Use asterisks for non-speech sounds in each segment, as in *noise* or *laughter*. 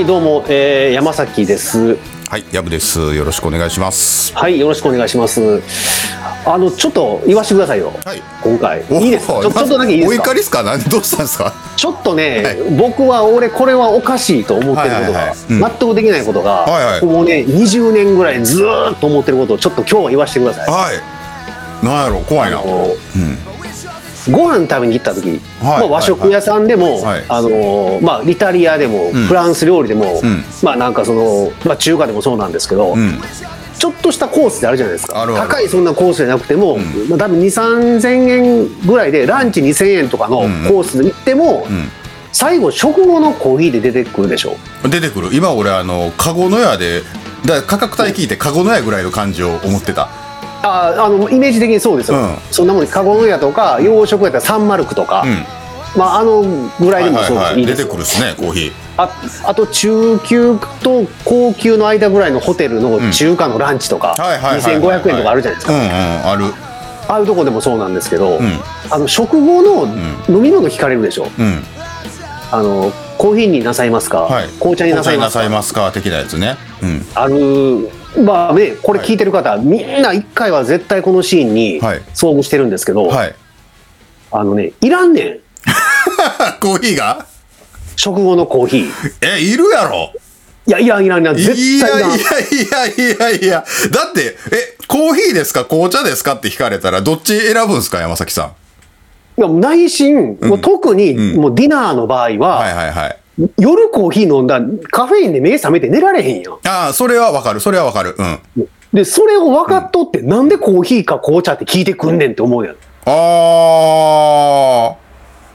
はいどうも、えー、山崎です。はい、やぶです。よろしくお願いします。はいよろしくお願いします。あのちょっと言わせてくださいよ、はい。今回。おいいですか？ちょちょっとだけいいですか？お怒りですか？何どうしたんですか？ちょっとね、はい。僕は俺これはおかしいと思ってることが、はいはいはい。うん。納得できないことが、はいはい。もうね20年ぐらいずーっと思ってることをちょっと今日は言わせてください。はい。なんやろ？怖いな。あのご飯食べに行った時、はいまあ、和食屋さんでも、はい。あのまあ、イタリアでも、ん。フランス料理でも、ん。まあなんかその、まあ、中華でもそうなんですけど、うん。ちょっとしたコースってあるじゃないですか。高いそんなコースじゃなくても、まあ、多分2 3 0 0 0円ぐらいでランチ2000円とかのコースで行っても、ん。最後食後のコーヒーで出てくるでしょ出てくる。今俺あの、カゴの屋で、だ価格帯聞いてカゴの屋ぐらいの感じを思ってた。ああのイメージ的にそうですよ、うんそんなもんカゴの屋とか洋食やったらサンマルクとか、うん。まあ、あのぐらいでもそうです、いい出ですよてくるっすね、コーヒー。ああと中級と高級の間ぐらいのホテルの中華のランチとか、はいはいはいはい。2500円とかあるじゃないですか、うんうん、ある。ああいうとこでもそうなんですけど、んあの食後の飲み物聞かれるでしょ、うん。あのコーヒーになさいますか、はい。紅茶になさいますか？なさいますか？的なやつね。うん。あるまあねこれ聞いてる方、みんな一回は絶対このシーンにはい。遭遇してるんですけど、はい。あのねいらんねん。*laughs* コーヒーが？食後のコーヒー。え、いるやろ。いやいらんいらんいやい対いらん。やいやいやいや。だって、え、コーヒーですか？紅茶ですか？って聞かれたら、どっち選ぶんですか？山崎さん。いや内心、もう特にもうディナーの場合は、はいはいはい。夜コーヒー飲んだらカフェインで目覚めて寝られへんやん。ああ、それはわかる。それはわかる。うん。で、それを分かっとって、なんでコーヒーか紅茶って聞いてくんねんって思うやん。あ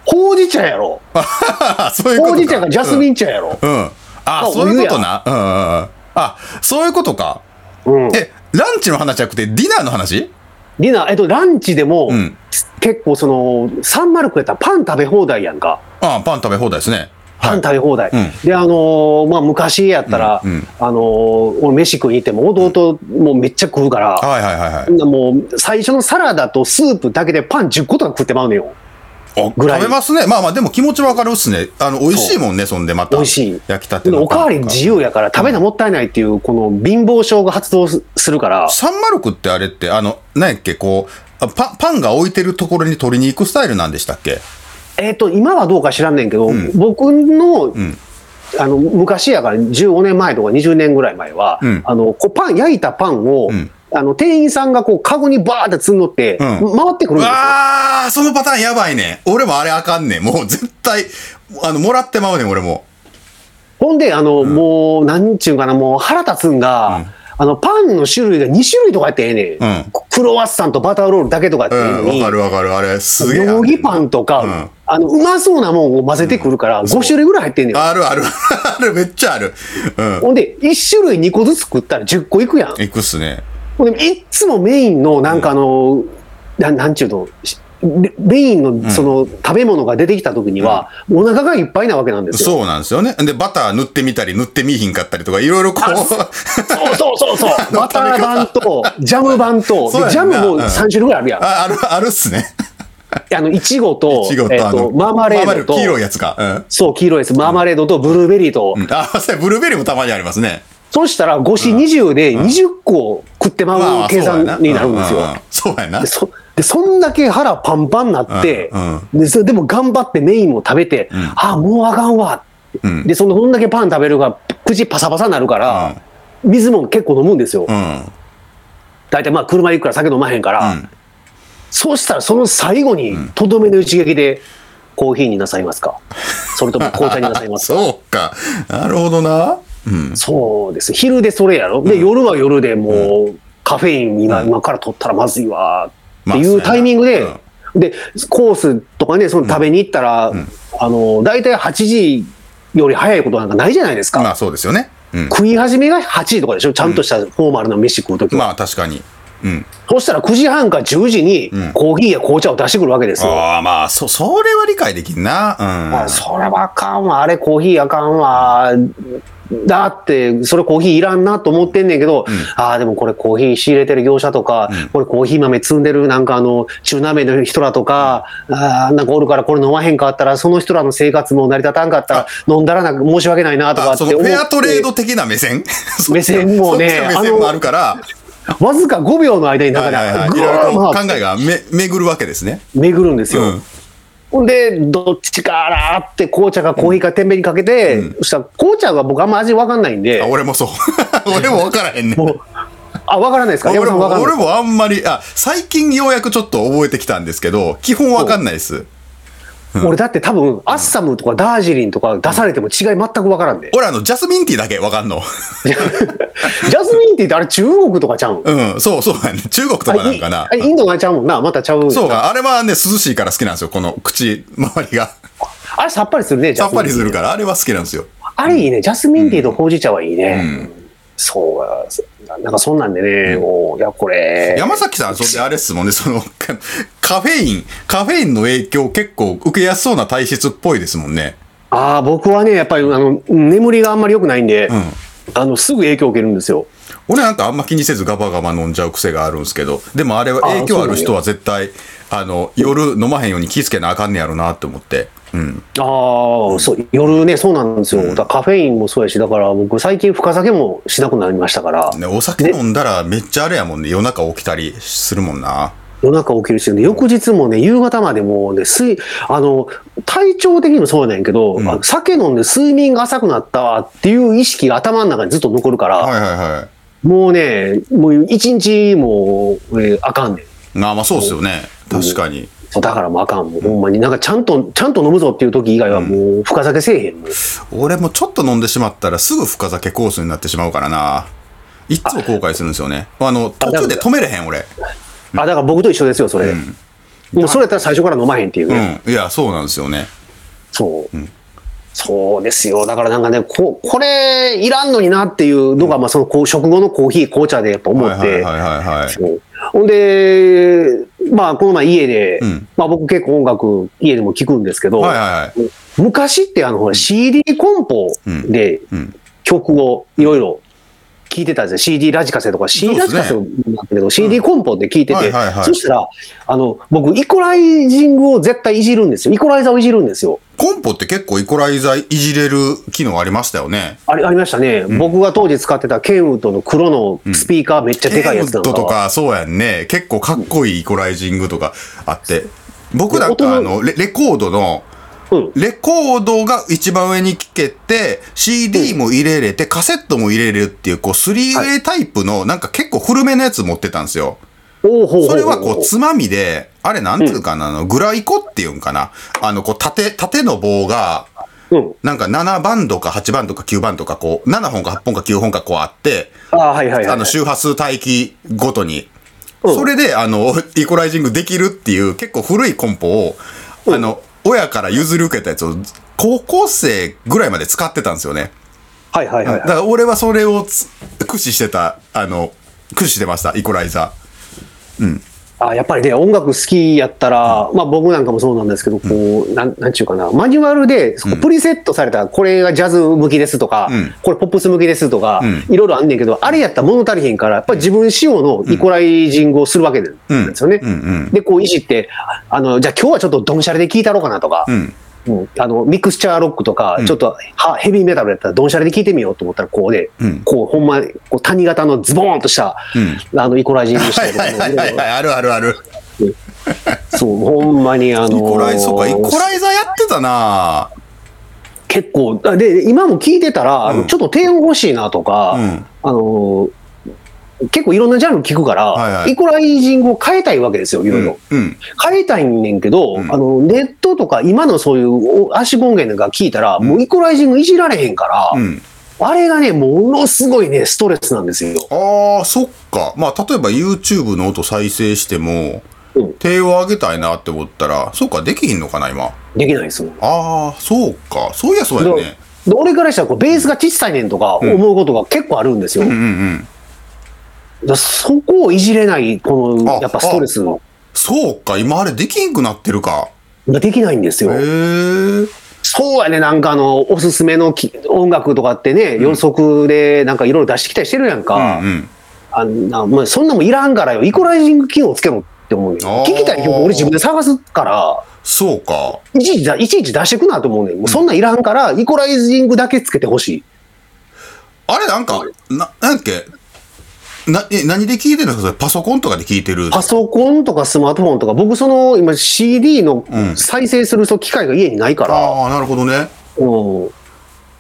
ほうじ茶やろ。あ。*laughs* そういうことか。ほうじ茶かジャスミン茶やろ。うん。うん。ああそういうことな。うんうんうん。あ、そういうことか。うん。え、ランチの話じゃなくて、ディナーの話？ディナー、えっと、ランチでも、ん結構その、サンマルクやったらパン食べ放題やんか。ああ、パン食べ放題ですね。パンはい食べ放題。うんで、あのーまあ、昔やったら、うんうんあのー俺飯食いに行っても、弟もめっちゃ食うから、はいはいはいはい。もう、最初のサラダとスープだけでパン10個とか食ってまうのよ。あぐらい食べますね。まあまあ、でも気持ちわかるっすね。あの、美味しいもんね、そんでまた。美味しい焼きたてのでおかわり自由やから食べなもったいないっていうこの貧乏症が発動すするからサンマルクってあれって、あの、何やっけ、こう、あパン、パンが置いてるところに取りに行くスタイルなんでしたっけ？えっ、と今はどうか知らんねんけど、僕の,、んあの昔やから15年前とか20年ぐらい前は、うんあのこうパン焼いたパンを、んあの店員さんがこうカゴにバーって積んどって、ん回ってくるんですよ。ああ、そのパターンやばいね。俺もあれあかんねん。もう絶対、あの、もらってまうねん、俺も。ほんであの、もうなんちゅうかなもう腹立つんが、あのパンの種類が2種類とかやってええねん、うんクロワッサンとバターロールだけとかやってええのうん、に、わかるわかる。あれ、すげえ。ヨギパンとか、うんあのうまそうなもんを混ぜてくるから、5種類ぐらい入ってんねん。あるある。*laughs* ある、めっちゃある。うん。ほんで、1種類2個ずつ食ったら10個いくやん。いくっすね。ほんで、いっつもメインの、なんかあの、なんなんちゅうの、しメメインのその食べ物が出てきた時には、お腹がいっぱいなわけなんですよ。そうなんですよね。で、バター塗ってみたり、塗ってみいひんかったりとか、いろいろこう。*laughs* そうそうそうそう。*laughs* バター版と、ジャム版と、ジャムもうん3種類ぐらいあるやん。あある、あるっすね。あの、いちごと、えっと、マーマレードと、黄色いやつか。うん。そう、黄色いです。マーマレードとブルーベリーと、うんあ、そうやブルーベリーもたまにありますね。そうしたら5子20で20個食ってまう計算になるんですよ。そうやな。でそんだけ腹パンパンになって、うんででも頑張ってメインも食べて、ああもうあかんわ、うん。でそのそんだけパン食べるから口パサパサになるから、水も結構飲むんですよ、うん。大体まあ車行くから酒飲まへんから、うん。そうしたらその最後にとどめの一撃でコーヒーになさいますか。それとも紅茶になさいますか。*laughs* そうか。なるほどな。うん。そうです。昼でそれやろ。で、夜は夜でもうカフェイン今,、今から取ったらまずいわ。っていうタイミングで、まあでコースとかねその食べに行ったら、あの大体8時より早いことなんかないじゃないですか、まあそうですよね。うん。食い始めが8時とかでしょ？ちゃんとしたフォーマルな飯食うときは、まあ確かに。うん。そしたら9時半か10時にコーヒーや紅茶を出してくるわけですよ、ああ、まあ、そ、それは理解できんな。うん。あそれはあかんわあれコーヒーあかんわっだって、それコーヒーいらんなと思ってんねんけど、ああ、でもこれコーヒー仕入れてる業者とか、これコーヒー豆積んでるなんかあの、中南米の人らとか、ああ、なんかおるからこれ飲まへんかったら、その人らの生活も成り立たんかったら、飲んだらなんか申し訳ないなとかあ、って思って。フェアトレード的な目線？目線もね目線もあるから、わずか5秒の間に中ではいはいはい。いぐろいろ考えがめ巡るわけですね。巡るんですよ。うんほんで、どっちからって紅茶かコーヒーか天秤にかけて、そしたら紅茶は僕あんま味わかんないんで。あ、、俺もそう。*laughs* 俺も分からへんねあ、わからないですか？俺もあんまり、あ、最近ようやくちょっと覚えてきたんですけど、基本わかんないです。俺だって多分、アッサムとかダージリンとか出されても違い全くわからんで。俺あの、ジャスミンティーだけわかんの。*laughs* ジャスミンティーってあれ中国とかちゃうん？うん、そうそうやね。中国とかなんかなあ。れインドがちゃうもんな。またちゃう。そうか、あれはね、涼しいから好きなんですよ。この口周りが。あれさっぱりするね、ジャさっスミンティーぱりするから、あれは好きなんですよ。あれいいね。ジャスミンティーとほうじ茶はいいね。そうやなんかそんなんでね、もう、いや、これ。山崎さん、それであれっすもんね、その、か *laughs* カフェイン、カフェインの影響結構受けやすそうな体質っぽいですもんね。ああ、僕はね、やっぱり、あの、眠りがあんまり良くないんで、んあの、すぐ影響を受けるんですよ。俺なんかあんま気にせずガバガバ飲んじゃう癖があるんですけど、でもあれは影響ある人は絶対、あの、夜飲まへんように気ぃつけなあかんねやろなって思って。うん。ああ、そう、夜ね、そうなんですよ。だからカフェインもそうやし、だから僕最近深酒もしなくなりましたから、ね、お酒飲んだらめっちゃあれやもんね、夜中起きたりするもんな。夜中起きるし、で翌日もね、夕方までもうね、睡、あの、体調的にもそうやねんけど、んあの酒飲んで睡眠が浅くなったわっていう意識が頭の中にずっと残るから、はいはいはもうね、もう一日もう、えーあかんねん。あまあそうっすよね。確かに。だからもうあかん。もうほんまに。なんかちゃんと、ちゃんと飲むぞっていう時以外はもう深酒せえへん。俺もちょっと飲んでしまったらすぐ深酒コースになってしまうからな。いっつも後悔するんですよね。あの、途中で止めれへん、俺。あ、だから僕と一緒ですよ、それ。もうそれやったら最初から飲まへんっていううね。ん。いや、そうなんですよね。そう。そうですよ。だからなんかね、ここれいらんのになっていうのが、まあそのこう食後のコーヒー、紅茶でやっぱ思って。ほんで、まあこの前家で、うんまあ僕結構音楽家でも聞くんですけど、はいはいはい。昔ってあの CD コンポでうん。曲をいろいろ聞いてたんですよ。CD ラジカセとか、CD ラジカセもなんだけど、CD コンポで聞いててそしたら、あの、僕、イコライジングを絶対いじるんですよ。イコライザーをいじるんですよ。コンポって結構イコライザーいじれる機能ありましたよね。ありありましたね、僕が当時使ってたケンウッドの黒のスピーカーめっちゃでかいやつなんかは、ケンウッドとか、そうやんね。結構かっこいいイコライジングとかあって。僕なんかあの、レレコードの、うん。レコードが一番上に聞けて、CD も入れれて、カセットも入れれるっていう、こう、3way タイプの、なんか結構古めのやつ持ってたんですよ。それはこう、つまみで、あれなんていうかな、あの、グライコっていうんかな。あの、こう、縦、縦の棒が、うん。なんか7バンドか8バンドか9バンドかこう、7本か8本か9本かこうあって、ああ、はいはいはい。あの、周波数帯域ごとに。うんそれで、あの、イコライジングできるっていう結構古いコンポを、あの、親から譲り受けたやつを、高校生ぐらいまで使ってたんですよね。はいはいはいだから俺はそれをつ駆使してた、あの、駆使してました、イコライザあやっぱりね、音楽好きやったら、まあ僕なんかもそうなんですけど、こう、なん、なんちゅうかな、マニュアルで、そこプリセットされた、これがジャズ向きですとか、うん。これポップス向きですとか、うん。いろいろあんねんけど、あれやったら物足りへんから、やっぱり自分仕様のイコライジングをするわけなんですよね。うん。うん。で、こういじって、あの、じゃあ今日はちょっとドンシャレで聴いたろうかなとか、ー。あの、ミクスチャーロックとか、うん。ちょっとはヘビーメタルやったらドンシャレで聴いてみようと思ったら、こうで、うん。こう、ほんま、こう谷型のズボーンとした、うん。あの、イコライジングしたはいりとかはいはいはい、あるあるある。そう、ほんまにあのーイコライ、そうか、イコライザーやってたな。結構、あで、今も聞いてたら、ちょっと低音欲しいなとか、うん。あのー結構いろんなジャンル聞くから、はいはいイコライジングを変えたいわけですよ、いろいろ。うん。変えたいねんけど、うんあの、ネットとか今のそういうお足音源が聞いたら、もうイコライジングいじられへんから、うん。あれがね、ものすごいね、ストレスなんですよ。ああ、そっか。まあ、例えば YouTube の音再生しても、うん手を上げたいなって思ったら、そうか、できひんのかな、今？できないですもん。ああ、そうか。そういや、そうやね。で俺からしたらこうベースが小さいねんとか思うことが結構あるんですよ。うんうんうん。だそこをいじれない、こあの、やっぱストレスそうか、今あれできんくなってるか。ができないんですよ。へえ。そうやね、なんかあの、おすすめのき音楽とかってね、予測でなんかいろいろ出してきたりしてるやんか。うんうん。あんな、もうそんなもんいらんからよ。イコライジング機能つけろって思うねんあー聞きたい曲俺自分で探すから、そうか。いちいちだ、いちいち出してくなと思うねん。もうそんなんいらんから、イコライジングだけつけてほしい。あれなんか、な、なんだっけ？な、え、何で聞いてるんですか？パソコンとかで聞いてる。パソコンとかスマートフォンとか、僕その、今 CD の再生するその機械が家にないから、ああ、なるほどね。うん。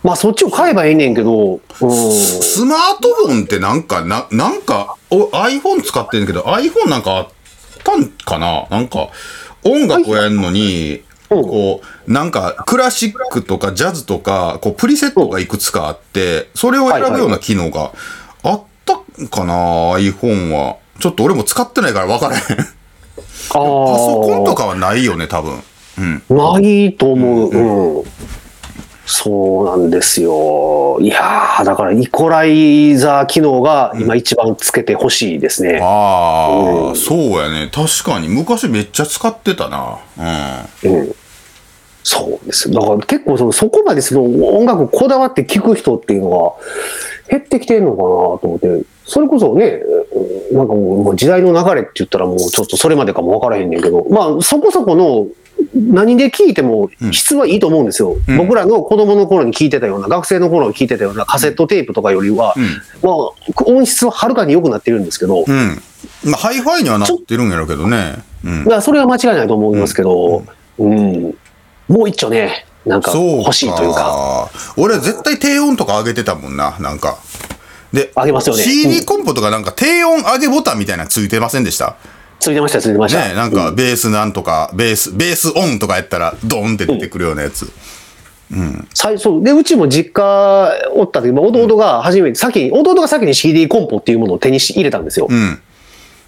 まあそっちを買えばええねんけど、うん。スマートフォンってなんか、な、なんか、お iPhone 使ってんだけど、iPhone なんかあったんかな？なんか、音楽をやるのに、うん。こう、なんか、クラシックとかジャズとか、こう、プリセットがいくつかあって、それを選ぶような機能がかな iPhone は。ちょっと俺も使ってないから分からへん。パパソコンとかはないよね、多分。うん。ないと思う。うん。そうなんですよ。いやー、だからイコライザー機能が今一番つけてほしいですね。ああ、そうやね。確かに。昔めっちゃ使ってたな。うん。うん。そうです。だから結構そのそこまでその音楽こだわって聴く人っていうのが減ってきてるのかなと思って、それこそね、うんなんかもう時代の流れって言ったらもうちょっとそれまでかもわからへんねんけど、まあそこそこの何で聴いても質はいいと思うんですよ。うん僕らの子供の頃に聴いてたような、学生の頃に聴いてたようなカセットテープとかよりは、まあ音質ははるかに良くなってるんですけど、うん。まあ、ハイファイにはなってるんやろうけどね。うん。だからそれは間違いないと思いますけど、うん、もう一丁ね、なんか欲しいというか。俺絶対低音とか上げてたもんな、なんか。で、上げますよね CD うんコンポとかなんか低音上げボタンみたいなのついてませんでした？ついてました、ついてました。ねなんかベースなんとか、ベース、ベースオンとかやったらドーンって出てくるようなやつ。最初、で、うちも実家おった時、まあ弟が初めて、先に、弟が先に CD コンポっていうものを手にし入れたんですよ。うん。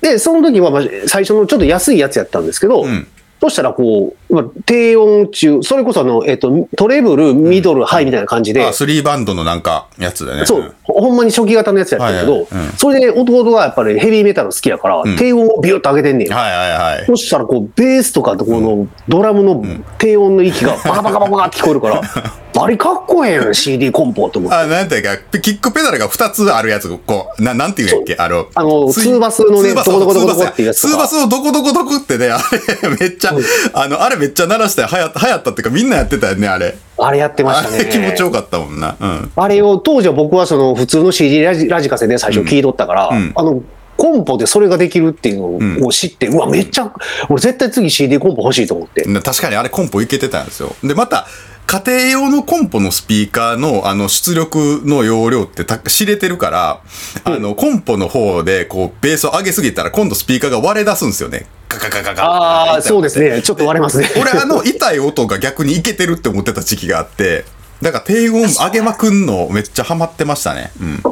で、その時は、まあ、最初のちょっと安いやつやったんですけど、んそしたらこう、まあ、低音中、それこそあの、えっと、トレブル、ミドル、ハイみたいな感じで、あ、スリーバンドのなんか、やつだね。そう、ほんまに初期型のやつやったけど、はいはい。うん。それで弟がやっぱりヘビーメタル好きやから、低音をビュッと上げてんねん。はいはいはい。そしたらこう、ベースとかとこのドラムの低音の息がバカバカバカって聞こえるから、*laughs* バリかっこええやん、CD コンポと思って。あ、なんていうか、キックペダルが2つあるやつ、こう、ななんていうんやっけ？あの、あのツーバスのねどこどこどこどこっていうやつツーバスのどこどこどこってね、あれ、めっちゃ、あの、あれめっちゃ鳴らして流行った、流行ったっていうかみんなやってたよね、あれ。あれやってましあたね。れ気持ちよかったもんな。うん。あれを、当時は僕はその普通の CD ラジラジカセで最初聞いとったから、んあの、コンポでそれができるっていうのを知って、うわ、めっちゃ、俺絶対次 CD コンポ欲しいと思って。な確かにあれコンポいけてたんですよ。で、また、家庭用のコンポのスピーカーのあの出力の容量ってた知れてるから、あの、コンポの方でこうベースを上げすぎたら今度スピーカーが割れ出すんですよね。ガガガガガああ、そうですね。ちょっと割れますね。俺あの痛い音が逆にいけてるって思ってた時期があって、だから低音上げまくんのめっちゃハマってましたね。うん。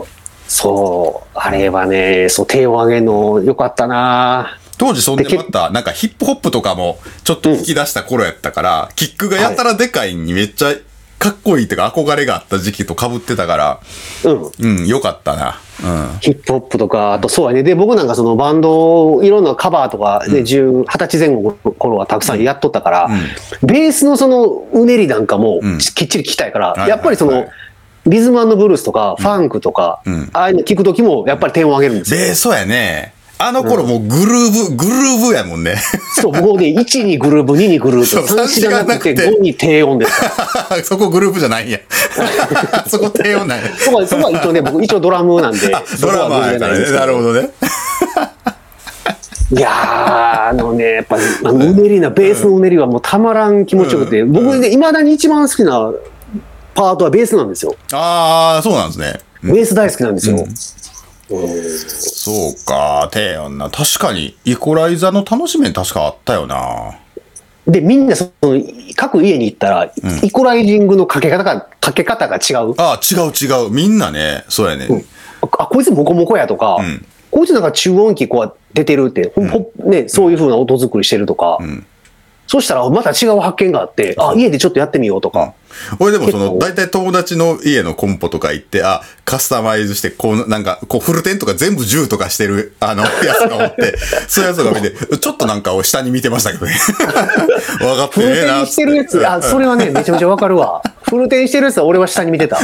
そう、あれはね、そう、手を上げるのよかったな当時そんでまた、なんかヒップホップとかもちょっと聞き出した頃やったから、キックがやたらでかいにめっちゃかっこいいっていうか憧れがあった時期と被ってたから、うん。うん、よかったな。うん。ヒップホップとか、あとそうやね。で、僕なんかそのバンド、いろんなカバーとかで、10、20歳前後の頃はたくさんやっとったから、ベースのそのうねりなんかもんきっちり聞きたいから、はいやっぱりそのはいはい、リズムブルースとか、ファンクとか、んああいうの聞くときも、やっぱり点を上げるんですよ。で、そうやね。あの頃もうグルーブ、グルーブやもんね。そう、もうね、*laughs* 1にグルーブ、2にグルーブ、そう3、4がなくて、三四がなくて5に低音です。*laughs* そこグループじゃないんや。*laughs* そこ低音なんや。そこは、そこは一応ね、僕一応ドラムなんで、ドラマーやからね。なるほど。どね。いやー、あのね、やっぱり、あのうねりな、ベースのうねりはもうたまらん気持ちよくて、僕ね、未だに一番好きなパートはベースなんですよ。ああ、そうなんですね。ベース大好きなんですよ。そうか、低音な。確かに、イコライザーの楽しみ確かあったよな。で、みんなその、各家に行ったら、イコライジングのかけ方が、かけ方が違う。ああ、違う違う。みんなね、そうやね。あ、こいつモコモコやとか、んこいつなんか中音機こう出てるって、ほんね、そういう風な音作りしてるとか、そしたらまた違う発見があって、あ、家でちょっとやってみようとか。俺でもその、大体友達の家のコンポとか行って、あ、カスタマイズして、こう、なんか、こう、フルテンとか全部10とかしてる、あの、*laughs* やつがおって、そういうやつが見て、ちょっとなんか下に見てましたけどね。*laughs* 分かってフルねえな。テンしてるやつ、あ、それはね、めちゃめちゃわかるわ。フルテンしてるやつは俺は下に見てた。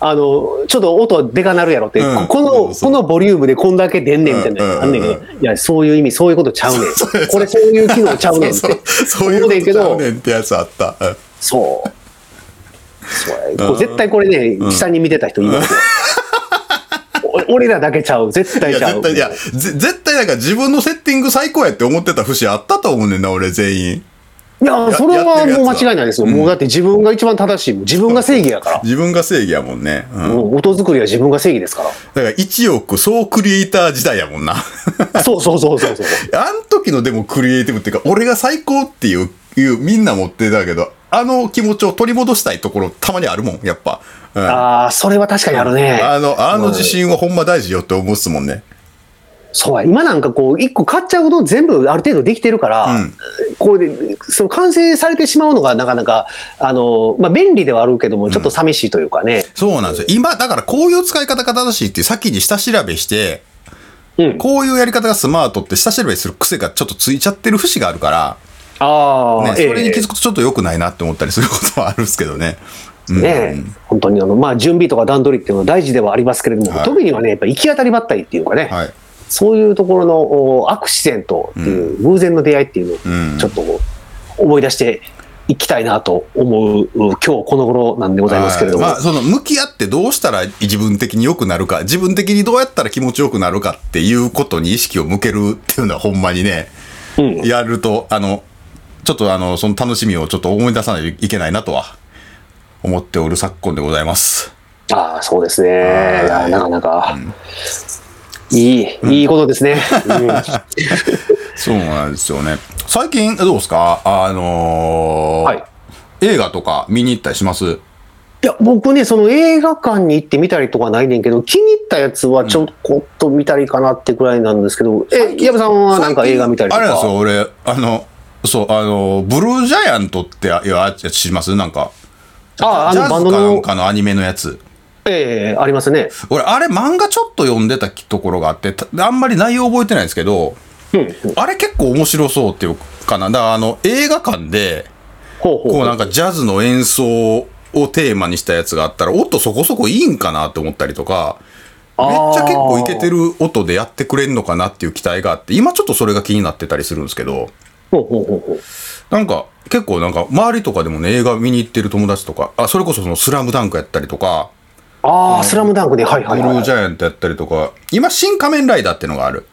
あの、ちょっと音でかなるやろって、うんこの、そうこのボリュームでこんだけ出んねんみたいなやつあんねんけど、うんいや、そういう意味、そういうことちゃうねん。これそういう機能ちゃうねんって。そういうことちゃうねんってやつあった。うんそう。そうやこれ絶対これね、下に見てた人いますよ。お俺らだけちゃう。絶いや、対ちゃう。絶対、いや、ぜ絶対なんか自分のセッティング最高やって思ってた節あったと思うねんな、俺全員。いや、それはもう間違いないですよ。うんもうだって自分が一番正しい。自分が正義やから。自分が正義やもんね。うん。音作りは自分が正義ですかだから1億総クリエイター時代やもんな。ら。そうそうそうそうそう。*laughs* あん時のでもクリエイティブっていうか、俺が最高っていう、いうみんな持ってたけど、あの気持ちを取り戻したいところたまにあるもん、やっぱ。うん。あああ、それは確かにあるね。の、あの自信はほんま大事よって思うっすもんね。そうや。今なんかこう、一個買っちゃうと全部ある程度できてるから、うんこうで、その完成されてしまうのがなかなか、あの、まあ便利ではあるけども、ちょっと寂しいというかね。そうなんですよ。今、だからこういう使い方が正しいって先に下調べして、うん。こういうやり方がスマートって下調べする癖がちょっとついちゃってる節があるから、ああ、ね、そええれに気づくとちょっと良くないなって思ったりすることはあるんですけどね。うん本当にあの、まあ、準備とか段取りっていうのは大事ではありますけれども、はい特にはね、やっぱ行き当たりばったりっていうかね、はい。そういうところのおアクシデントっていう、偶然の出会いっていうのを、うん。ちょっと思い出していきたいなと思う、今日この頃なんでございますけれども。はい。まあ、その、向き合ってどうしたら自分的に良くなるか、自分的にどうやったら気持ちよくなるかっていうことに意識を向けるっていうのはほんまにね、うん。やると、あの、ちょっとあの、その楽しみをちょっと思い出さないといけないなとは、思っておる昨今でございます。ああ、そうですね。なかなか、いい、いいことですね。うんそうなんですよね。最近、どうですか？あのーはい。映画とか見に行ったりします？いや、僕ね、その映画館に行ってみたりとかないねんけど、気に入ったやつはちょっと見たりかなってくらいなんですけど、え、矢部さんはなんか映画見たりとか？あれなんですよ、俺、あの、そう、あの、ブルージャイアントってややつ知ります？なんか。ああのバンドのかなんかのアニメのやつ。ええありますね。俺、あれ漫画ちょっと読んでたところがあって、たあんまり内容覚えてないんですけど、うん。あれ結構面白そうっていうかな。だからあの、映画館で。こうなんかジャズの演奏をテーマにしたやつがあったら、音そこそこいいんかなって思ったりとか、めっちゃ結構いけてる音でやってくれんのかなっていう期待があって、今ちょっとそれが気になってたりするんですけど、ほうほうほうほう。なんか結構なんか周りとかでもね、映画見に行ってる友達とか、あ、それこそそのスラムダンクやったりとか、ああ、スラムダンクで、はいブルはいはい、ージャイアントやったりとか、今新仮面ライダーってのがある。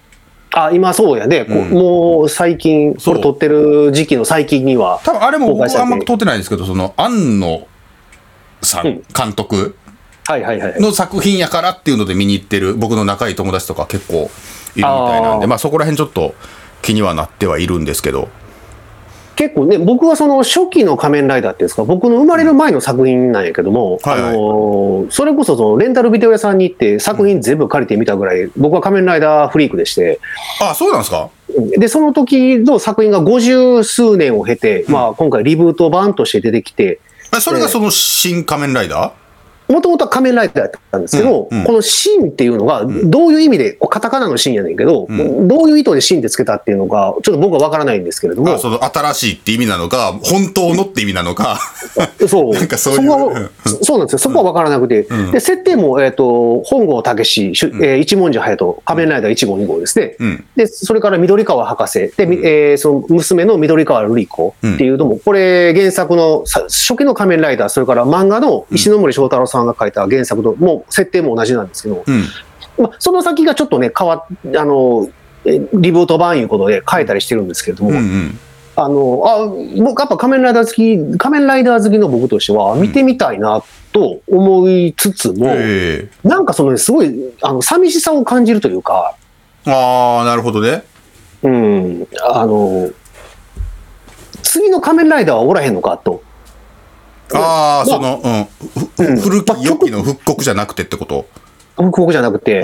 あ、今そうやね。こうんもう最近、これ撮ってる時期の最近には。多分あれも僕はあんま通ってないんですけど、その、庵野さん、うん監督はいはいはい。の作品やからっていうので見に行ってる僕の仲いい友達とか結構いるみたいなんで、あーまあそこら辺ちょっと気にはなってはいるんですけど。結構ね、僕はその初期の仮面ライダーっていうんですか、僕の生まれる前の作品なんやけども、はいはい。あのーそれこそそのレンタルビデオ屋さんに行って作品全部借りてみたぐらい、僕は仮面ライダーフリークでして、あ、そうなんですか？で、その時の作品が50数年を経て、まあ今回リブート版として出てきて、えそれがその新仮面ライダー？もともとは仮面ライダーだったんですけど、うんうんこのシーンっていうのが、どういう意味で、カタカナのシーンやねんけど、うどういう意図でシーンってつけたっていうのが、ちょっと僕は分からないんですけれどもあ、その新しいって意味なのか、本当のって意味なのか。*laughs* そう。*laughs* なんかそういうこはそうなんですよ。そこは分からなくて。うんで、設定も、えっ、と、本郷武史、えー一文字隼人、仮面ライダー1号2号ですね。うん。で、それから緑川博士。で、みえーその娘の緑川瑠璃子っていうのも、これ原作のさ初期の仮面ライダー、それから漫画の石ノ森章太郎さんが書いた原作と、もう設定も同じなんですけど、うん。まあ、その先がちょっとね、変わっ、あの、えーリブート版いうことで変えたりしてるんですけれども、うんうん。あの、あ、僕やっぱ仮面ライダー好き、仮面ライダー好きの僕としては見てみたいなと思いつつも、えなんかそのね、すごい、あの、寂しさを感じるというか、えああ、なるほどね。うん、あの、次の仮面ライダーはおらへんのかと。ああ、まあその、うん。古まあき良きの復刻じゃなくてってこと？復刻じゃなくて、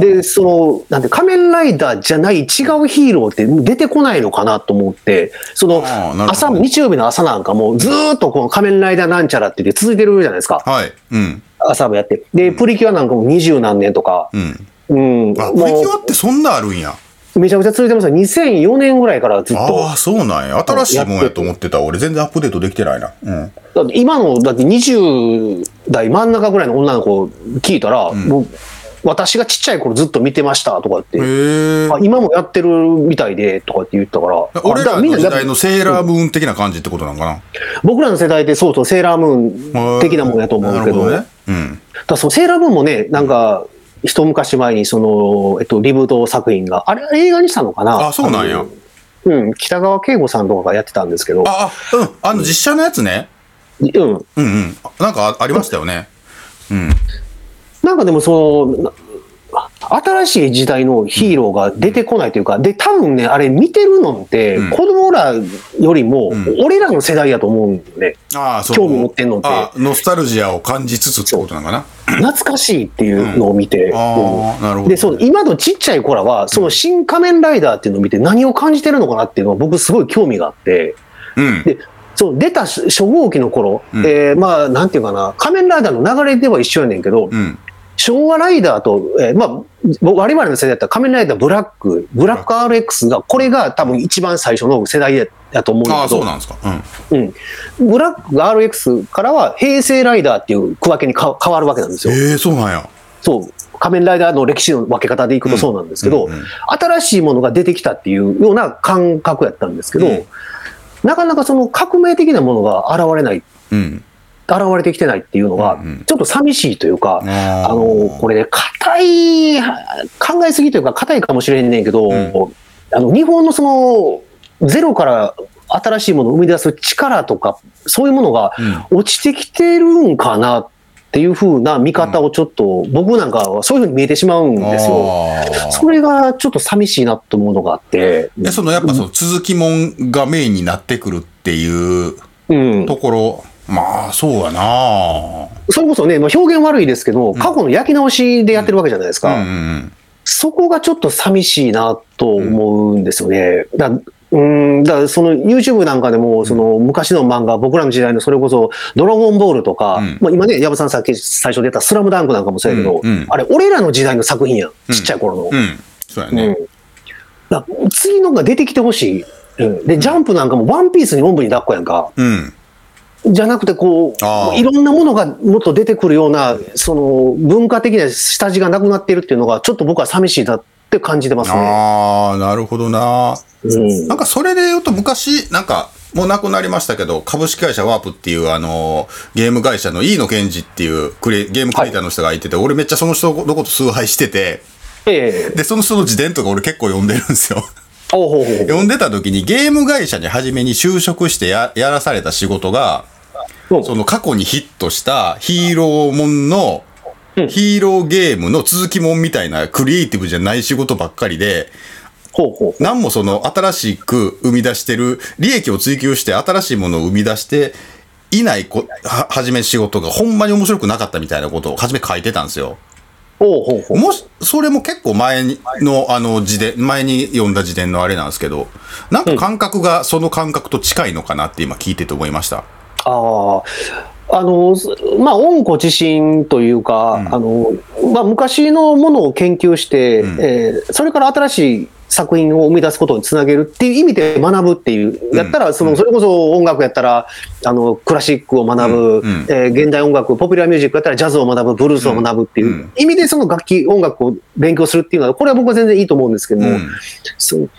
で、その、なんて、仮面ライダーじゃない違うヒーローって出てこないのかなと思って、その朝、日曜日の朝なんかもずーっとこの仮面ライダーなんちゃらって言って続いてるじゃないですか。はい。うん。朝もやって。で、プリキュアなんかも二十何年とか、うん。うん、あ、プリキュアってそんなあるんや。うめちゃくちゃ続いてますよ。2004年ぐらいからずっと。ああ、そうなんや。新しいもんやと思ってた。俺全然アップデートできてないな。うん。だって今の、だって20代真ん中ぐらいの女の子聞いたら、もう、私がちっちゃい頃ずっと見てましたとかって、へえ。あ今もやってるみたいでとかって言ったから、俺らの時代のセーラームーン的な感じってことなんかな？僕らの世代でそうそう、セーラームーン的なもんやと思うけど、なるほね。うん。だそのセーラームーンもね、なんか、一昔前にその、えっと、リブート作品が、あれ映画にしたのかな？あそうなんやうん、北川景子さんとかがやってたんですけど、あ、あ、うん。あの実写のやつね。うん。うんうん。なんかあありましたよね。うん。なんかでもその、な新しい時代のヒーローが出てこないというか、で、多分ね、あれ見てるのってうん、子供らよりもん、俺らの世代やと思うんだよね。ああ、そう。興味持ってんのってあノスタルジアを感じつつってことなんかな？懐かしいっていうのを見て、うんなるほど。で、そう、今のちっちゃい子らは、その新仮面ライダーっていうのを見て何を感じてるのかなっていうのは僕すごい興味があって、うん。で、そう、出た初号機の頃、うんえーまあ、なんていうかな、仮面ライダーの流れでは一緒やねんけど、うん。昭和ライダーと、えーまあ、我々の世代だったら仮面ライダーブラック、ブラック RX が、これが多分一番最初の世代だと思うんああ、だけど、そうなんですか。うん。うん。ブラック RX からは平成ライダーっていう区分けにか変わるわけなんですよ。ええ、そうなんや。そう。仮面ライダーの歴史の分け方でいくとそうなんですけど、うんうんうん新しいものが出てきたっていうような感覚やったんですけど、うんなかなかその革命的なものが現れない、うん。現れてきてないっていうのがうんうん、ちょっと寂しいというか、あーあの、これね、硬い、考えすぎというか硬いかもしれんねんけど、んあの、日本のその、ゼロから新しいものを生み出す力とか、そういうものが落ちてきてるんかなっていうふうな見方をちょっと、僕なんかはそういうふうに見えてしまうんですよ。それがちょっと寂しいなと思うのがあって。で、そのやっぱその続きもんがメインになってくるっていううん。ところ、まあ、そうやなそれこそね、まあ、表現悪いですけど、過去の焼き直しでやってるわけじゃないですか。うんうんそこがちょっと寂しいなと思うんですよね。だうん、だからその YouTube なんかでも、その昔の漫画、僕らの時代のそれこそ、ドラゴンボールとか、うんまあ今ね、矢部さんさっき最初出たスラムダンクなんかもそうやけど、うんうんあれ、俺らの時代の作品やん。ちっちゃい頃の。うん。うん。そうやうんね。だから次のが出てきてほしい。うんで、ジャンプなんかもワンピースにおんぶに抱っこやんか。うん。じゃなくて、こう、いろんなものがもっと出てくるような、その、文化的な下地がなくなってるっていうのが、ちょっと僕は寂しいなって感じてますね。ああ、なるほどな。うん。なんかそれで言うと昔、なんか、もうなくなりましたけど、株式会社ワープっていうあの、ゲーム会社の飯野健二っていうクリエゲームクリエイターの人がいてて、俺めっちゃその人のこと崇拝してて、ええ。で、その人の自伝とか俺結構読んでるんですよ。おうほうほう読んでた時にゲーム会社に初めに就職してややらされた仕事が、うんその過去にヒットしたヒーローもんの、うんヒーローゲームの続きもんみたいなクリエイティブじゃない仕事ばっかりで。何もその新しく生み出してる、利益を追求して新しいものを生み出していないこ、は、はじめ仕事がほんまに面白くなかったみたいなことをはじめ書いてたんですよ。ほうほうほう。もし、それも結構前にの、あの、自伝、前に読んだ自伝のあれなんですけど、なんか感覚がその感覚と近いのかなって今聞いてて思いました。ああ。あの、すまあ、温故知新というか、ん。あの、まあ、昔のものを研究して、ん。えーそれから新しい作品を生み出すことにつなげるっていう意味で学ぶっていう、やったら、その、それこそ音楽やったら、あの、クラシックを学ぶ、えー現代音楽、ポピュラーミュージックやったらジャズを学ぶ、ブルースを学ぶっていう、うん。意味でその楽器、音楽を勉強するっていうのは、これは僕は全然いいと思うんですけども、うん。そう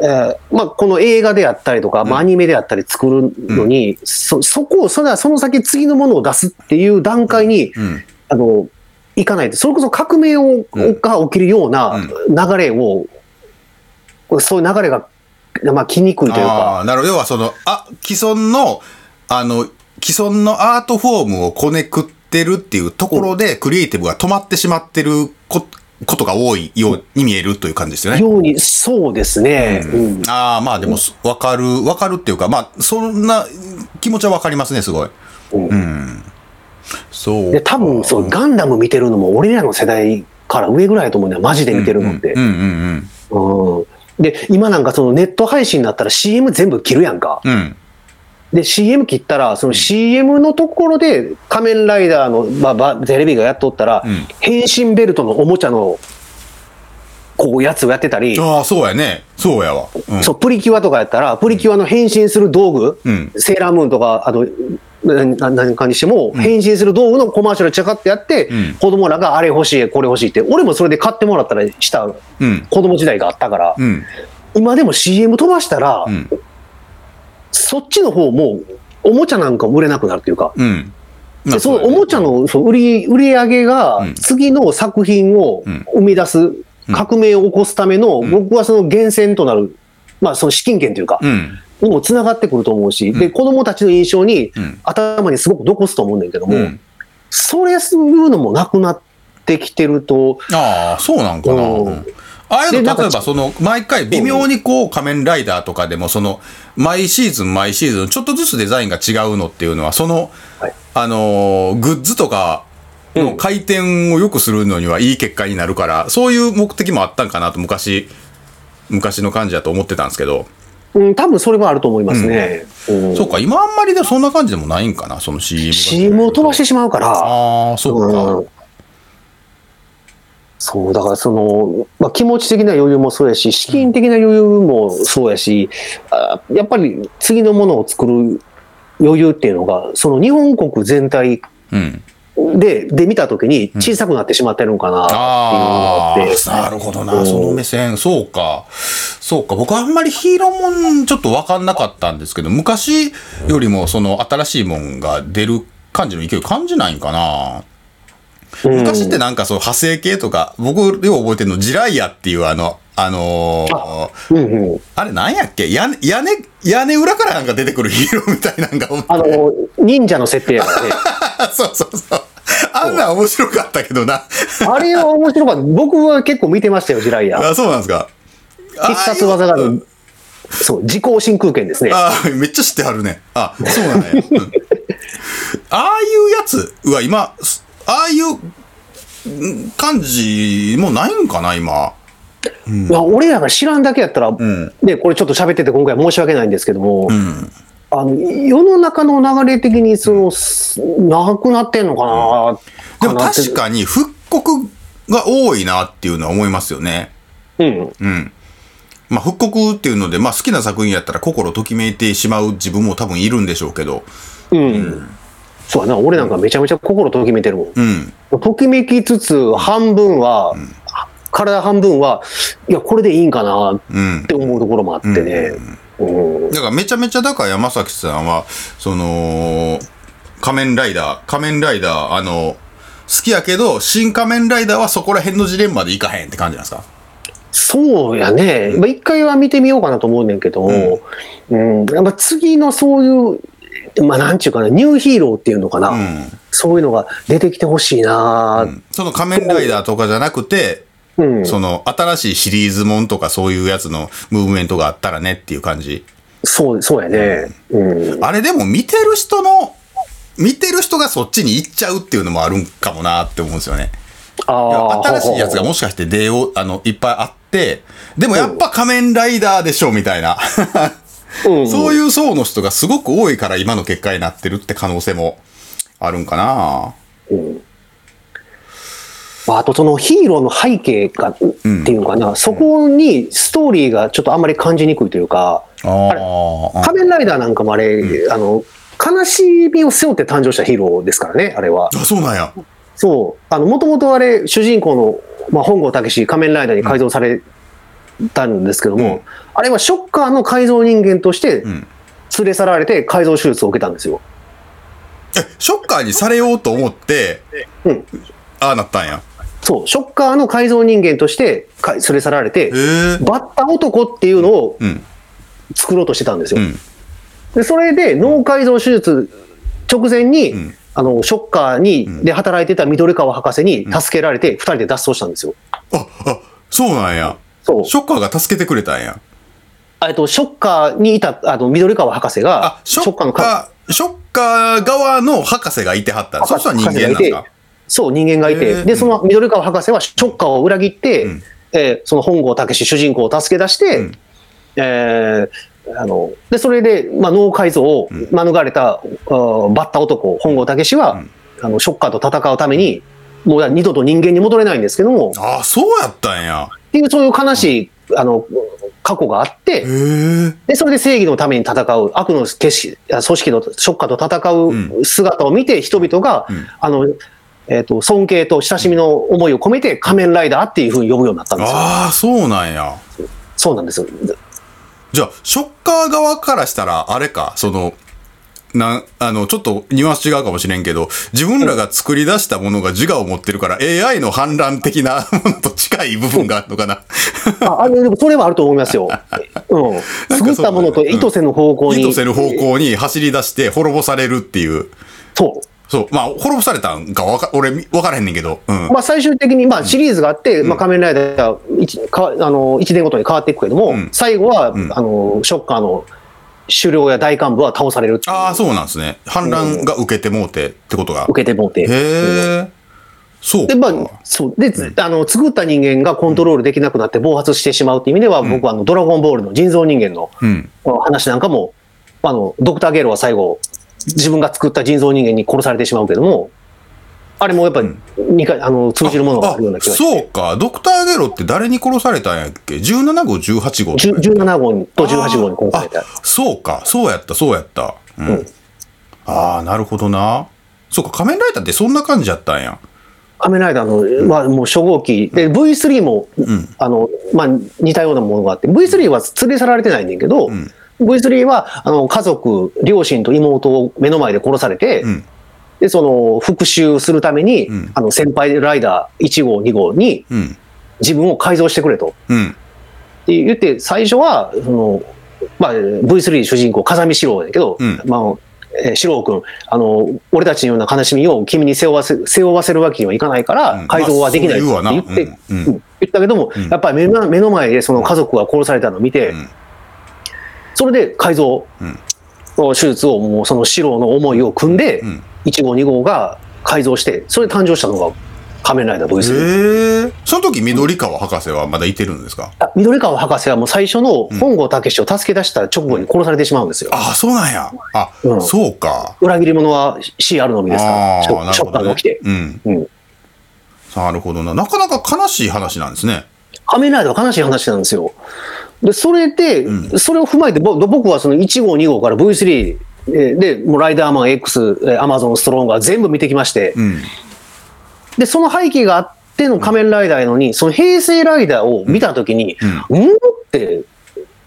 えーまあ、この映画であったりとか、まあ、アニメであったり作るのに、そそこをそれはその先次のものを出すっていう段階に、うん。あのいかないとそれこそ革命を、うんが起きるような流れを、そういう流れが、まあ、来にくいというか。なるほど。要はその、あ、既存の、あの、既存のアートフォームをこねくってるっていうところで、クリエイティブが止まってしまってるこことが多いように見えるという感じですよね。ように、そうですね。うんああ、まあでも、わかる、わかるっていうか、まあ、そんな気持ちはわかりますね、すごい。うんうん。そう。で、多分、そう、ガンダム見てるのも俺らの世代から上ぐらいだと思うんだよ。マジで見てるのってうん。うんうんうん。で、今なんかそのネット配信になったら CM 全部切るやんか。うん。うん。で、CM 切ったら、その CM のところで仮面ライダーの、まあば、テレビがやっとったら、うん変身ベルトのおもちゃの、こうやつをやってたり、ああ、そうやね。そうやわ。うん。そう、プリキュアとかやったら、プリキュアの変身する道具、うんセーラームーンとか、あと、なな何かにしても、変身する道具のコマーシャルちゃかってやって、うん子供らがあれ欲しい、これ欲しいって、俺もそれで買ってもらったりしたうん。子供時代があったから、うん。今でも CM 飛ばしたら、うん。そっちの方も、おもちゃなんかも売れなくなるっていうか、うん。でそのおもちゃのそう売り売り上げがうん。次の作品をうん。生み出す、革命を起こすための、ん。僕はその源泉となる、まあその資金源というか、うん。にもつながってくると思うし、で、子供たちの印象にうん。頭にすごく残すと思うんだけども、うん。それするのもなくなってきてると、ああ、そうなんかな。ああいうの、例えば、その、毎回微妙にこう、仮面ライダーとかでも、その、毎シーズン毎シーズン、ちょっとずつデザインが違うのっていうのは、そのはい、あのー、グッズとかの回転を良くするのにはいい結果になるから、そういう目的もあったんかなと、昔、昔の感じだと思ってたんですけど、うん、多分それはあると思いますね。うん。そうか、今あんまりでそんな感じでもないんかな、その CM が。CM を飛ばしてしまうから、ああ、そううん。か。そう、だからその、まあ、気持ち的な余裕もそうやし、資金的な余裕もそうやし、あやっぱり次のものを作る余裕っていうのが、その日本国全体うん。で、で見たときに小さくなってしまってるのかなっていうのがああって、あ、なるほどな、うんその目線。そうか。そうか。僕あんまりヒーローもんちょっとわかんなかったんですけど、昔よりもその新しいもんが出る感じの勢い感じないんかな。うん昔ってなんかそう派生系とか、僕よう覚えてるの、ジライアっていうあの、あのーうんうん。あれなんやっけ？屋根、屋根、屋根裏からなんか出てくる *laughs* ヒーローみたいなのがおってあの、忍者の設定やからね。*laughs* そうそうそう。あんなん面白かったけどな。あれは面白かった。僕は結構見てましたよ、ジライア。あ、そうなんですか。必殺技がある。そう、時効真空圏ですね。ああ、めっちゃ知ってはるね。あ、そうなんや。うん *laughs* ああいうやつは今、すああいううん感じもないんかな、今。いや俺らが知らんだけやったら、んで、これちょっと喋ってて今回申し訳ないんですけども、うん。あの、世の中の流れ的に、その、すなくなってんのかな、でも確に。かに復刻が多いなっていうのは思いますよね。うん。うん。まあ復刻っていうので、まあ好きな作品やったら心ときめいてしまう自分も多分いるんでしょうけど。うん。そうやな、俺なんかめちゃめちゃ心ときめいてるもん。うん。ときめきつつ、半分は、体半分は、いや、これでいいんかなっうん。て思うところもあってね。うん。だからめちゃめちゃだから山崎さんは、その、仮面ライダー、仮面ライダー、あの、好きやけど、新仮面ライダーはそこら辺のジレンマでいかへんって感じなんですか？そうやね。まあ、一回は見てみようかなと思うねんけども、うん、やっぱ次のそういう、まあ、なんちゅうかな、ニューヒーローっていうのかな。うん。そういうのが出てきてほしいな、その仮面ライダーとかじゃなくて、うん、その新しいシリーズもんとかそういうやつのムーブメントがあったらねっていう感じ。そう、そうやね。うん。あれでも見てる人の、見てる人がそっちに行っちゃうっていうのもあるんかもなって思うんですよね。あ。新しいやつがもしかして出よう、あの、いっぱいあって、でもやっぱ仮面ライダーでしょみたいな。うん、そういう層の人がすごく多いから今の結果になってるって可能性もあるんかなまあ、あとそのヒーローの背景が、っていうのかな、そこにストーリーがちょっとあんまり感じにくいというか。仮面ライダーなんかもあれ、あの、悲しみを背負って誕生したヒーローですからね、あれは。あ、そうなんや。そう。あの、もともとあれ、主人公の、まあ、本郷武史仮面ライダーに改造されたんですけども、うんあれはショッカーの改造人間としてん連れ去られて改造手術を受けたんですよ。え、ショッカーにされようと思って、うん。ああなったんや。そう。ショッカーの改造人間としてか連れ去られて。バッタ男っていうのをうん。作ろうとしてたんですよ。うん。でそれで脳改造手術直前に、んあの、ショッカーに、で働いてた緑川博士に助けられて、二人で脱走したんですよ。あ、あ、そうなんや。そう。ショッカーが助けてくれたんや。えっと、ショッカーにいた、あの、緑川博士があ、、ショッのかカー、ショッカー側の博士がいてはった。そしたら人間なんかそう、人間がいへて、ーで、その緑川博士はショッカーを裏切って、うんえーその本郷武史主人公を助け出して、うんえーあの、で、それで、まあ、脳改造を免れた、あーバッタ男、本郷武史は、うんあの、ショッカーと戦うために、もう二度と人間に戻れないんですけども、ああ、そうやったんや。っていう、そういう悲しい、あの、過去があって。で、それで正義のために戦う、悪の組織組織のショッカーと戦う姿を見て、人々が、うんあの、えっ、と、尊敬と親しみの思いを込めて仮面ライダーっていうふうに呼ぶようになったんですよ。ああ、そうなんや。そうなんですよ。じゃあ、ショッカー側からしたら、あれか、その、なん、あの、ちょっとニュアンス違うかもしれんけど、自分らが作り出したものが自我を持ってるから、AI の反乱的な *laughs* ものと近い部分があるのかな。あ、あの、でもそれはあると思いますよ。*laughs* うん。か作ったものと意図せぬ方向に。意図せぬ方向に走り出して滅ぼされるっていう。そう。そう。まあ、滅ぼされたんかわか、俺、わからへんねんけど。うん。まあ、最終的に、まあ、シリーズがあって、まあ、仮面ライダーが一かあの一年ごとに変わっていくけども、ん最後は、んあの、ショッカーの首領や大幹部は倒されるああ、そうなんですね。反乱が受けてもうてってことが。受けてもうて。へえ。そうか。で、まあ、そう。で、あの、作った人間がコントロールできなくなって暴発してしまうっていう意味では、僕はあの、ドラゴンボールの人造人間のうん。話なんかも、あの、ドクターゲーロは最後、自分が作った人造人間に殺されてしまうけども、あれもやっぱり、二回、あの、通じるものがあるような気が。そうか。ドクターゲロって誰に殺されたんやっけ ?17 号、18号10 17号と18号に殺されたあ。そうか。そうやった、そうやった。うん。ああ、なるほどな。そうか、仮面ライダーってそんな感じやったんや。仮面ライダーの、まあ、もう初号機。で、V3 も、んあの、まあ、似たようなものがあって、V3 は連れ去られてないねんけど、ん V3 は、あの、家族、両親と妹を目の前で殺されて、うん。で、その、復讐するために、うん。あの、先輩ライダー1号、2号にうん。自分を改造してくれと。うん。って言って、最初は、その、まあ、V3 主人公、風見四郎だけど、うん。まあ、えー四郎君、あの、俺たちのような悲しみを君に背負わせ、背負わせるわけにはいかないから、うん。改造はできないってまあ言って、言うわな。うん。うん。うん。言ったけども、ん。やっぱり目の目の前でその家族が殺されたのを見て、ん。それで改造、うん。手術をもうその四郎の思いを組んで、うん1号、2号が改造して、それで誕生したのが仮面ライダー V3。へえ。その時、緑川博士はまだいてるんですか？あ緑川博士はもう最初の本郷武史を助け出した直後に殺されてしまうんですよ。ああ、そうなんや。あ、うんそうか。裏切り者は死あるのみですから、ああ、ショショッなるほど、ねカーが起きて。。うん。うんなるほどな。なかなか悲しい話なんですね。仮面ライダーは悲しい話なんですよ。で、それで、それを踏まえて、ぼ僕はその1号、2号から V3 で、でもうライダーマン X、えーアマゾンストロンガー全部見てきまして、うん。で、その背景があっての仮面ライダーやのに、その平成ライダーを見たときに、うん、って、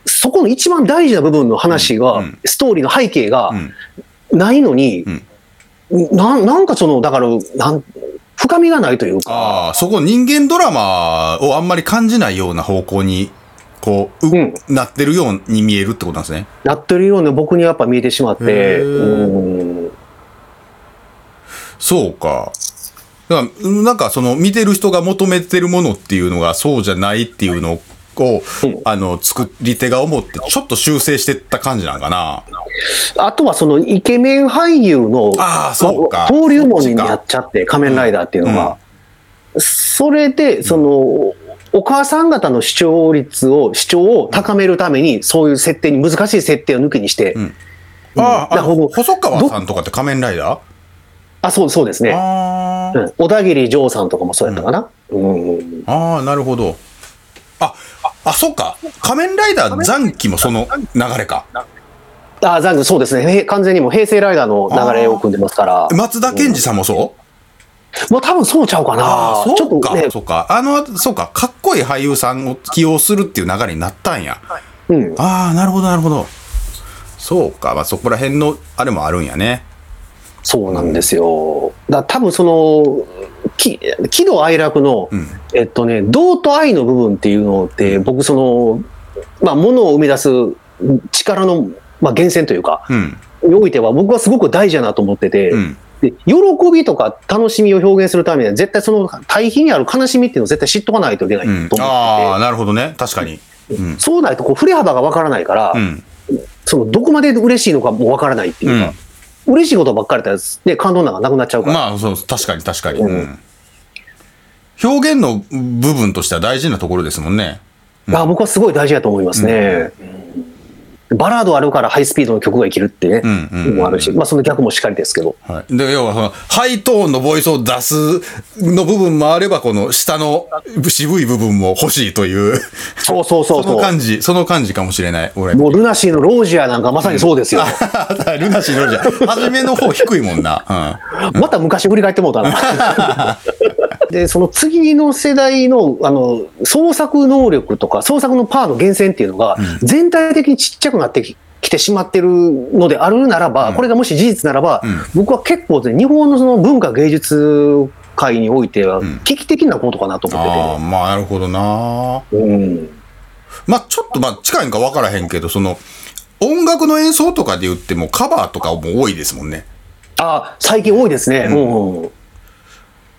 そこの一番大事な部分の話が、うん。ストーリーの背景がうん。ないのに、ん。ななんかその、だから、なん深みがないというか、ああ、そこ人間ドラマをあんまり感じないような方向に、こう、ううんなってるように見えるってことなんですね。なってるような僕にやっぱ見えてしまって、うんそうか。だからうんなんかその見てる人が求めてるものっていうのがそうじゃないっていうのを、うんあの、作り手が思ってちょっと修正してった感じなんかな。あとはそのイケメン俳優のあーそうか登竜門になっちゃって、仮面ライダーっていうのが。それで、その、お母さん方の視聴率を、視聴を高めるために、そういう設定に、難しい設定を抜きにして、んああ、細川さんとかって仮面ライダー？あ、そう、そうですね。小田切丈さんとかもそうやったかな？うん。あー、なるほど。あ、あ、そうか。仮面ライダー残機もその流れか。あ、残念、そうですね。へ完全にもう平成ライダーの流れを組んでますから。松田健二さんもそう？もう多分そうちゃうかな。そうか、っとね、そうか。あの、そうか、かっこいい俳優さんを起用するっていう流れになったんや。うん。ああ、なるほど、なるほど。そうか、まあそこら辺の、あれもあるんやね。そうなんですよ。だ多分その、き喜怒哀楽の、うん。えっとね、道と愛の部分っていうのって、僕その、まあ、ものを生み出す力の、まあ、源泉というか、うん。においては僕はすごく大事だなと思ってて、うん。で喜びとか楽しみを表現するためには、絶対その対比にある悲しみっていうのを絶対知っとかないといけないとうん思ってて、ああ、なるほどね。確かに。うん。そうないとこう振れ幅がわからないから、うん。そのどこまで嬉しいのかもわからないっていうか、嬉しいことばっかりだったら、ね、感動なんかなくなっちゃうから。まあ、そう、確かに確かに。うん。表現の部分としては大事なところですもんね。あ僕はすごい大事だと思いますね。バラードあるからハイスピードの曲が生きるってね、うんうんうんもあるし、まあその逆もしっかりですけど。はい。で、要はその、ハイトーンのボイスを出すの部分もあれば、この下の渋い部分も欲しいという、そうそうそうその。感じ、その感じかもしれない、俺。もうルナシーのロージアなんかまさにそうですよ。*laughs* ルナシーのじゃ、初めの方低いもんな。*laughs* また昔振り返ってもうたな。*laughs* で、その次の世代の、あの、創作能力とか、創作のパワーの源泉っていうのが、全体的にちっちゃくなってききてしまってるのであるならば、これがもし事実ならば、僕は結構ね、日本のその文化芸術界においては、危機的なことかなと思ってて。ああ、まあ、なるほどな。うんまあ、ちょっと、まあ、近いんか分からへんけど、その、音楽の演奏とかで言ってもカバーとかも多いですもんね。あ最近多いですね。うんうん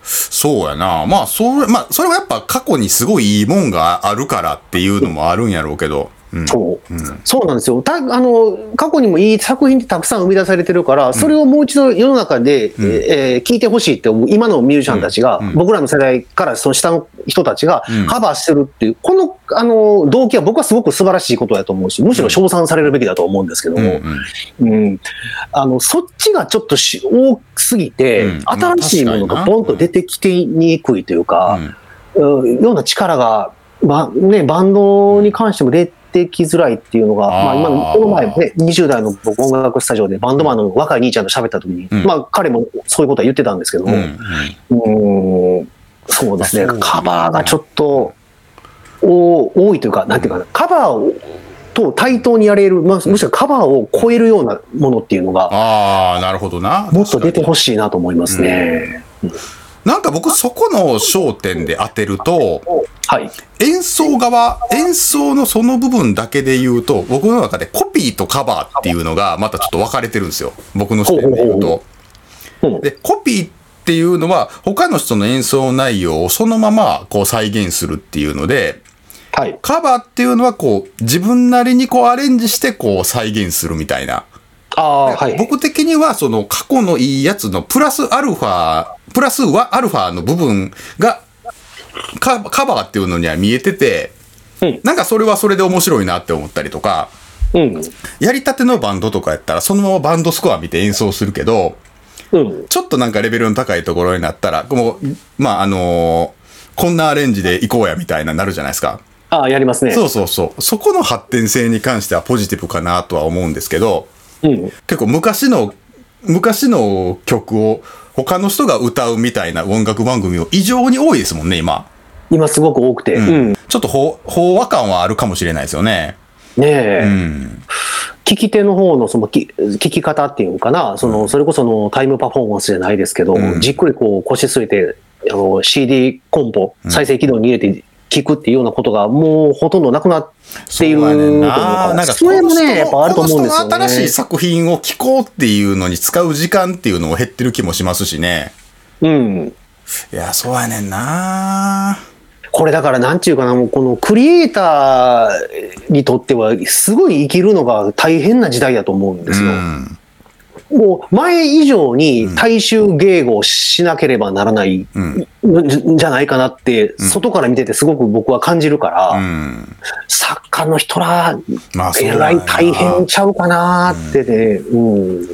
そうやな。まあ、それ、まあ、それはやっぱ過去にすごいいいもんがあるからっていうのもあるんやろうけど。うん。そう、そうなんですよ。たあの過去にもいい作品ってたくさん生み出されてるから、それをもう一度世の中で、えー聞いてほしいって思う今のミュージシャンたちが、僕らの世代からその下の人たちがカバーしてるっていう、このあの動機は僕はすごく素晴らしいことだと思うし、むしろ称賛されるべきだと思うんですけども、うんあのそっちがちょっとし多すぎて、うん。新しいものがボンと出てきてにくいというか、うん。ような力が、ばね、バンドに関しても出てきづらいっていうのが、まあ、今のこの前もね、20代の僕音楽スタジオでバンドマンの若い兄ちゃんと喋った時に、うん。まあ彼もそういうことは言ってたんですけどうん。も、うん。うーんそうですね。カバーがちょっとお多いというか、なんていうかな、カバーをと対等にやれる、まあ、むしろカバーを超えるようなものっていうのが、ああ、なるほどな。もっと出てほしいなと思いますね。になんか僕そこの焦点で当てると、はい。演奏側、演奏のその部分だけで言うと、僕の中でコピーとカバーっていうのがまたちょっと分かれてるんですよ。僕の視点で言うと。うんで、コピーっていうのは他の人の演奏内容をそのままこう再現するっていうので、はい。カバーっていうのはこう自分なりにこうアレンジしてこう再現するみたいな。はい。僕的にはその過去のいいやつのプラスアルファ、プラスはアルファの部分がカカバーっていうのには見えてて、うんなんかそれはそれで面白いなって思ったりとか、うん。やりたてのバンドとかやったらそのままバンドスコア見て演奏するけど、うん。ちょっとなんかレベルの高いところになったら、もう、まああのーこんなアレンジで行こうやみたいななるじゃないですか。ああ、やりますね。そうそうそう。そこの発展性に関してはポジティブかなとは思うんですけど、うん。結構昔の、昔の曲を他の人が歌うみたいな音楽番組を異常に多いですもんね、今。今すごく多くて。うん。ねちょっとほ飽和感はあるかもしれないですよね。え。うん。聞き手の方のそのき聞き方っていうのかな、その、それこそのタイムパフォーマンスじゃないですけど、うんじっくりこう腰据えて、あの、CD コンポ、再生起動に入れて聞くっていうようなことがもうほとんどなくなっているそうな。んかそれもね、やっぱあると思うんですよこの人の新しいね。作品を聴こうっていうのに使う時間っていうのも減ってる気もしますしね。うん。いや、そうやねんな。これだからなんていうかな、もうこのクリエイターにとってはすごい生きるのが大変な時代だと思うんですよ。うん。もう前以上に大衆迎合しなければならないじじゃないかなって、外から見ててすごく僕は感じるから、うん。作家の人ら、えらい大変ちゃうかなってね、うん。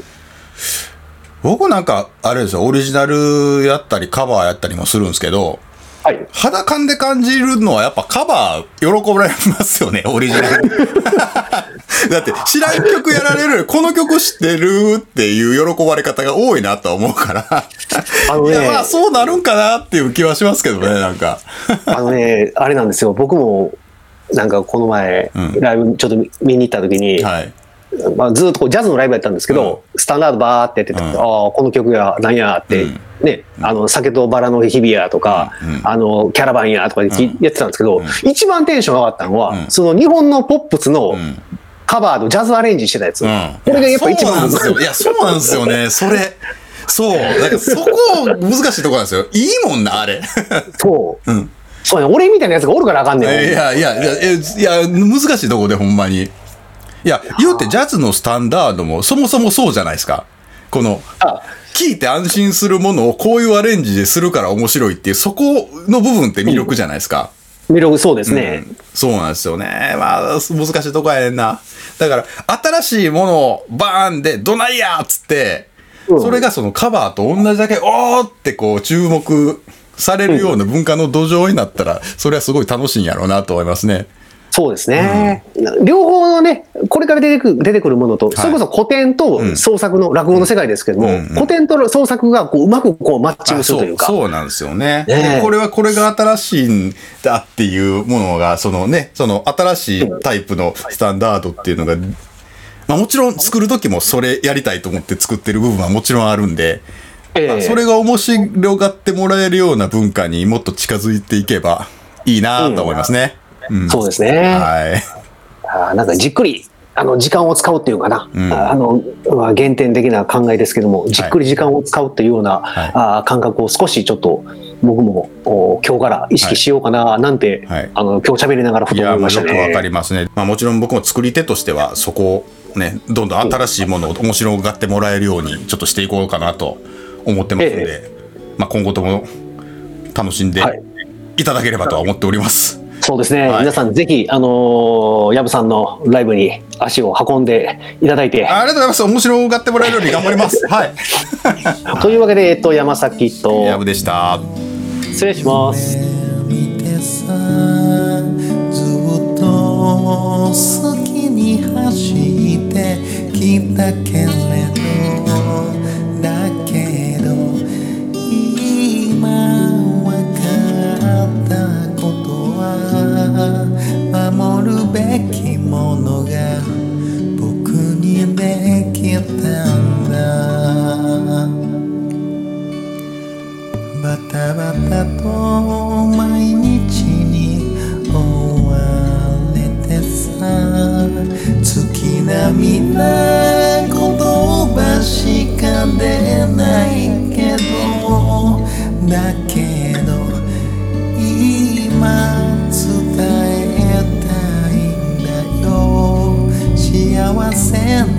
僕なんか、あれですよ、オリジナルやったりカバーやったりもするんですけど、はい。肌感で感じるのはやっぱカバー喜ばれますよね、オリジナル。*laughs* だって知らん曲やられるこの曲知ってるっていう喜ばれ方が多いなとは思うから。あのねいや、まあそうなるんかなっていう気はしますけどね、なんか。*laughs* あのね、あれなんですよ、僕も、なんかこの前、うんライブちょっと見に行った時に、はい。まあ、ずっとこうジャズのライブやったんですけど、スタンダードバーってやってて、うんああ、この曲や、なんやって、うんね、あの、酒とバラの日々やとか、うんあの、キャラバンやとかでやってたんですけど、一番テンション上がったのは、うんその日本のポップスのうん。カバーのジャズアレンジしてたやつ。うん。これがやっぱ一そうなん番ですよ。いや、そうなんですよね。それ。そう。なんかそこ難しいところなんですよ。いいもんな、あれ。そう。うん。そうね、俺みたいなやつがおるからあかんねん。いやいやいや、えいや、難しいとこでほんまに。いや、言うてジャズのスタンダードもそもそもそうじゃないですか。この、聞いて安心するものをこういうアレンジでするから面白いっていう、そこの部分って魅力じゃないですか。魅力そうですね、うん、そうなんですよね。まあ、難しいとこやねんな。だから、新しいものをバーンで、どないやっつって、うん、それがそのカバーと同じだけ、おーってこう注目されるような文化の土壌になったら、それはすごい楽しいんやろうなと思いますね。そうですね、うん、両方のね、これから出てくる出てくるものと、はい、それこそ古典と創作の落語の世界ですけども、うん、古典と創作がこううまくこうマッチングするというか。そうなんですよね、ね、これはこれが新しいんだっていうものが、そのね、その新しいタイプのスタンダードっていうのが、まあ、もちろん作る時もそれやりたいと思って作ってる部分はもちろんあるんで、えー、それが面白がってもらえるような文化にもっと近づいていけばいいなと思いますね。うん、そうですね。はい。あなんかじっくりあの時間を使うっていうかな、うん、あの、まあ、原点的な考えですけどもじっくり時間を使うっていうような、はい、あ感覚を少しちょっと僕もお今日から意識しようかななんて、はい、あの今日喋りながらふと思いましたね。わかりますね、まあ、もちろん僕も作り手としてはそこをねどんどん新しいものを面白がってもらえるようにちょっとしていこうかなと思ってますので、ええ、まあ、今後とも楽しんでいただければとは思っております。そうですね、はい、皆さんぜひ、あのー、ヤブさんのライブに足を運んでいただいて。ありがとうございます。面白がってもらえるように頑張ります。*laughs* はい。*laughs* というわけで、えっと、山崎と。ヤブでした。失礼します。好きに走ってきたけれど守るべきものが僕にできたんだ。バタバタと毎日に追われてさ月並みな言葉しか出ない。sand